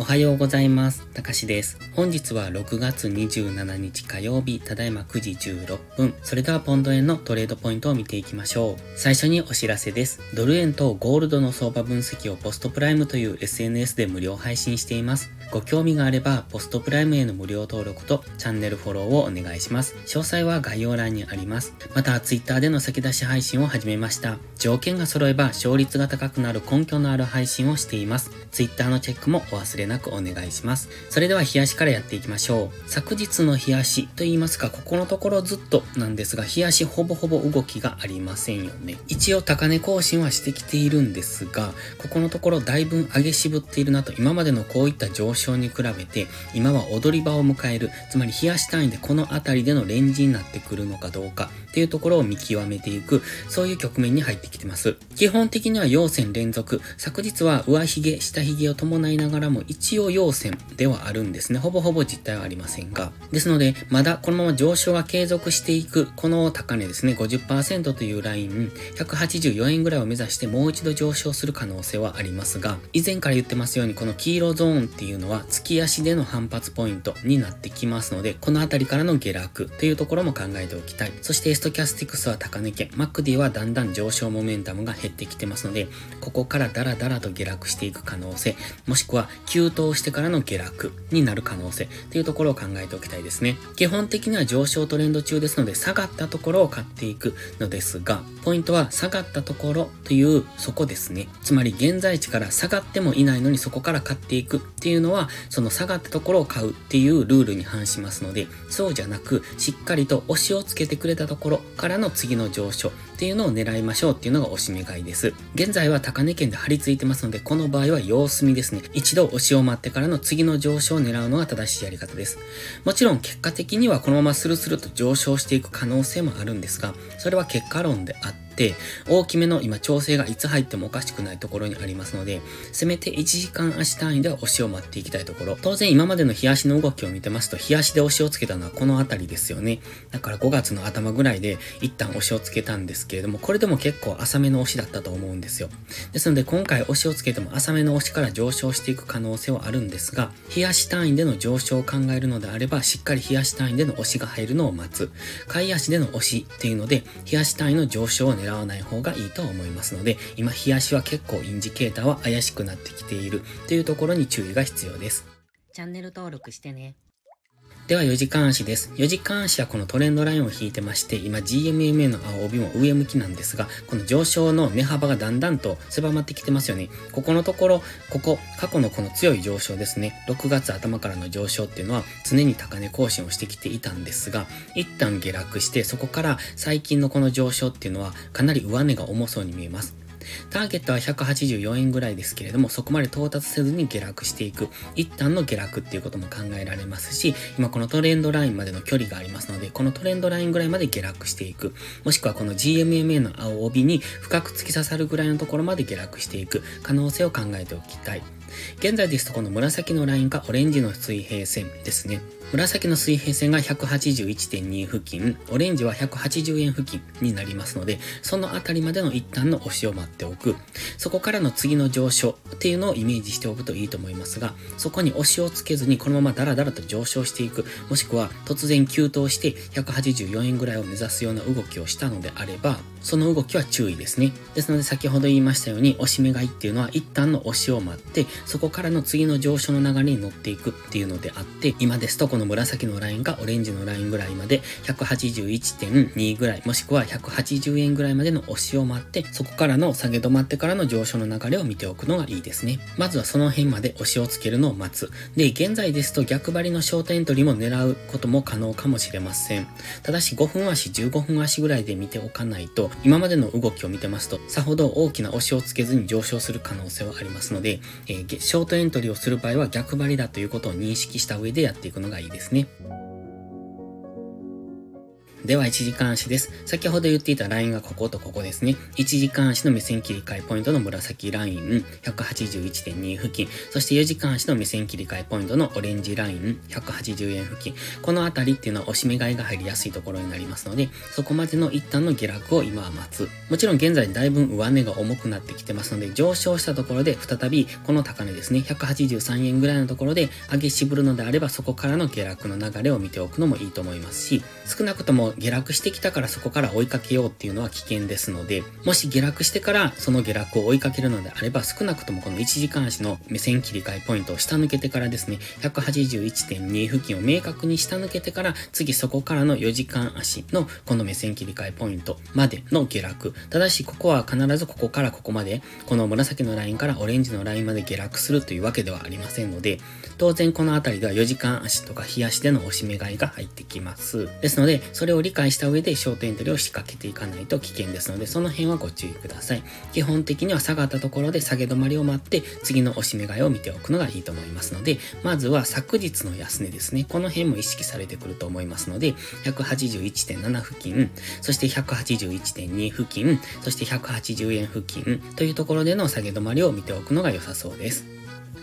おはようございます。たかしです。本日は6月27日火曜日、ただいま9時16分。それではポンド円のトレードポイントを見ていきましょう。最初にお知らせです。ドル円とゴールドの相場分析をポストプライムという SNS で無料配信しています。ご興味があれば、ポストプライムへの無料登録とチャンネルフォローをお願いします。詳細は概要欄にあります。また、Twitter での先出し配信を始めました。条件が揃えば勝率が高くなる根拠のある配信をしています。Twitter のチェックもお忘れなくお願いします。それでは冷やしからやっていきましょう。昨日の冷やしと言いますか、ここのところずっとなんですが、冷やしほぼほぼ動きがありませんよね。一応高値更新はしてきているんですが、ここのところだいぶ上げ渋っているなと、今までのこういった上昇に比べて、今は踊り場を迎える、つまり冷やし単位でこの辺りでのレンジになってくるのかどうかっていうところを見極めていく、そういう局面に入ってきてます。基本的には陽線連続。昨日は上髭、下髭を伴いながらも一応陽線ではあるんですね。ほぼほぼ実態はありませんが。ですので、まだこのまま上昇が継続していく、この高値ですね、50%というライン、184円ぐらいを目指してもう一度上昇する可能性はありますが、以前から言ってますように、この黄色ゾーンっていうのはは月足での反発ポイントになってきますので、この辺りからの下落というところも考えておきたい。そして、ストキャスティクスは高値圏、マックディはだんだん上昇モメンタムが減ってきてますので、ここからダラダラと下落していく可能性、もしくは急騰してからの下落になる可能性っていうところを考えておきたいですね。基本的には上昇トレンド中ですので、下がったところを買っていくのですが、ポイントは下がったところというそこですね。つまり現在地から下がってもいないのにそこから買っていくっていうのは、はその下がったところを買うっていうルールに反しますので、そうじゃなく、しっかりと押しをつけてくれたところからの次の上昇。っていうのを狙いましょうっていうのがおしめ買いです。現在は高値圏で張り付いてますので、この場合は様子見ですね。一度押しを待ってからの次の上昇を狙うのが正しいやり方です。もちろん結果的にはこのままスルスルと上昇していく可能性もあるんですが、それは結果論であって、、大きめの今調整がいつ入ってもおかしくないところにありますので、せめて1時間足単位では押しを待っていきたいところ。当然今までの冷やしの動きを見てますと、冷やしで押しをつけたのはこの辺りですよね。だから5月の頭ぐらいで一旦押しをつけたんですけれども、これでも結構浅めの押しだったと思うんですよ。ですので今回押しをつけても浅めの押しから上昇していく可能性はあるんですが、冷やし単位での上昇を考えるのであれば、しっかり冷やし単位での押しが入るのを待つ。買い足での押しっていうので、冷やし単位の上昇を狙わない方がいいと思いますので、今、冷やしは結構インジケーターは怪しくなってきているというところに注意が必要です。チャンネル登録してね。では4時間足です。4時間足はこのトレンドラインを引いてまして、今 GMMA の青帯も上向きなんですが、この上昇の値幅がだんだんと狭まってきてますよね。ここのところ、ここ、過去のこの強い上昇ですね。6月頭からの上昇っていうのは常に高値更新をしてきていたんですが、一旦下落して、そこから最近のこの上昇っていうのはかなり上値が重そうに見えます。ターゲットは184円ぐらいですけれども、そこまで到達せずに下落していく、一旦の下落っていうことも考えられますし、今このトレンドラインまでの距離がありますので、このトレンドラインぐらいまで下落していく、もしくはこの GMMA の青帯に深く突き刺さるぐらいのところまで下落していく。可能性を考えておきたい。現在ですとこの紫のラインかオレンジの水平線ですね。紫の水平線が181.2付近、オレンジは180円付近になりますので、そのあたりまでの一旦の押しを待っておく。そこからの次の上昇っていうのをイメージしておくといいと思いますが、そこに押しをつけずにこのままダラダラと上昇していく、もしくは突然急騰して184円ぐらいを目指すような動きをしたのであれば、その動きは注意ですね。ですので先ほど言いましたように、押し目買いっていうのは一旦の押しを待って、そこからの次の上昇の流れに乗っていくっていうのであって、今ですとこの紫のラインがオレンジのラインぐらいまで181.2ぐらい、もしくは180円ぐらいまでの押しを待って、そこからの下げ止まってからの上昇の流れを見ておくのがいいですね。まずはその辺まで押しをつけるのを待つ。で、現在ですと逆張りのショートエントリーも狙うことも可能かもしれません。ただし5分足、15分足ぐらいで見ておかないと、今までの動きを見てますと、さほど大きな押しをつけずに上昇する可能性はありますので、えー、ショートエントリーをする場合は逆張りだということを認識した上でやっていくのがいいですね。では、1時間足です。先ほど言っていたラインがこことここですね。1時間足の目線切り替えポイントの紫ライン、181.2付近。そして4時間足の目線切り替えポイントのオレンジライン、180円付近。このあたりっていうのは押し目買いが入りやすいところになりますので、そこまでの一旦の下落を今は待つ。もちろん現在だいぶ上値が重くなってきてますので、上昇したところで再びこの高値ですね、183円ぐらいのところで上げ渋るのであれば、そこからの下落の流れを見ておくのもいいと思いますし、少なくとも下落してきたからそこから追いかけようっていうのは危険ですので、もし下落してからその下落を追いかけるのであれば、少なくともこの1時間足の目線切り替えポイントを下抜けてからですね、181.2付近を明確に下抜けてから、次そこからの4時間足のこの目線切り替えポイントまでの下落。ただし、ここは必ずここからここまで、この紫のラインからオレンジのラインまで下落するというわけではありませんので、当然この辺りでは4時間足とか日足での押し目買いが入ってきます。ですので、それをを理解した上でショートエントリーを仕掛けていかないと危険ですので、その辺はご注意ください。基本的には下がったところで下げ止まりを待って、次の押し目買いを見ておくのがいいと思いますので、まずは昨日の安値ですね。この辺も意識されてくると思いますので、181.7付近、そして181.2付近、そして180円付近というところでの下げ止まりを見ておくのが良さそうです。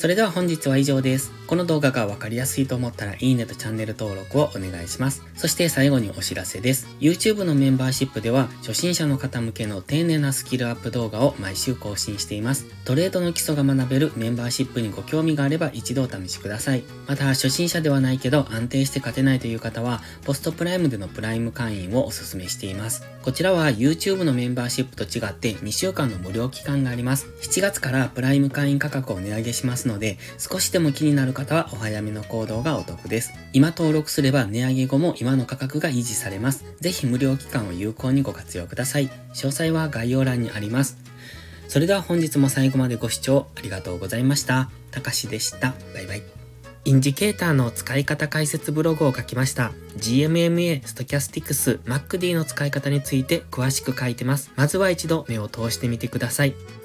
それでは本日は以上です。この動画がわかりやすいと思ったらいいねとチャンネル登録をお願いします。そして最後にお知らせです。YouTube のメンバーシップでは初心者の方向けの丁寧なスキルアップ動画を毎週更新しています。トレードの基礎が学べるメンバーシップにご興味があれば一度お試しください。また初心者ではないけど安定して勝てないという方はポストプライムでのプライム会員をお勧めしています。こちらは YouTube のメンバーシップと違って2週間の無料期間があります。7月からプライム会員価格を値上げしますので、少しでも気になる方はお早めの行動がお得です。今登録すれば値上げ後も今の価格が維持されます。ぜひ無料期間を有効にご活用ください。詳細は概要欄にあります。それでは本日も最後までご視聴ありがとうございました。たかしでした。バイバイ。インジケーターの使い方解説ブログを書きました。GMMA、ストキャスティクス、 MACD の使い方について詳しく書いてます。まずは一度目を通してみてください。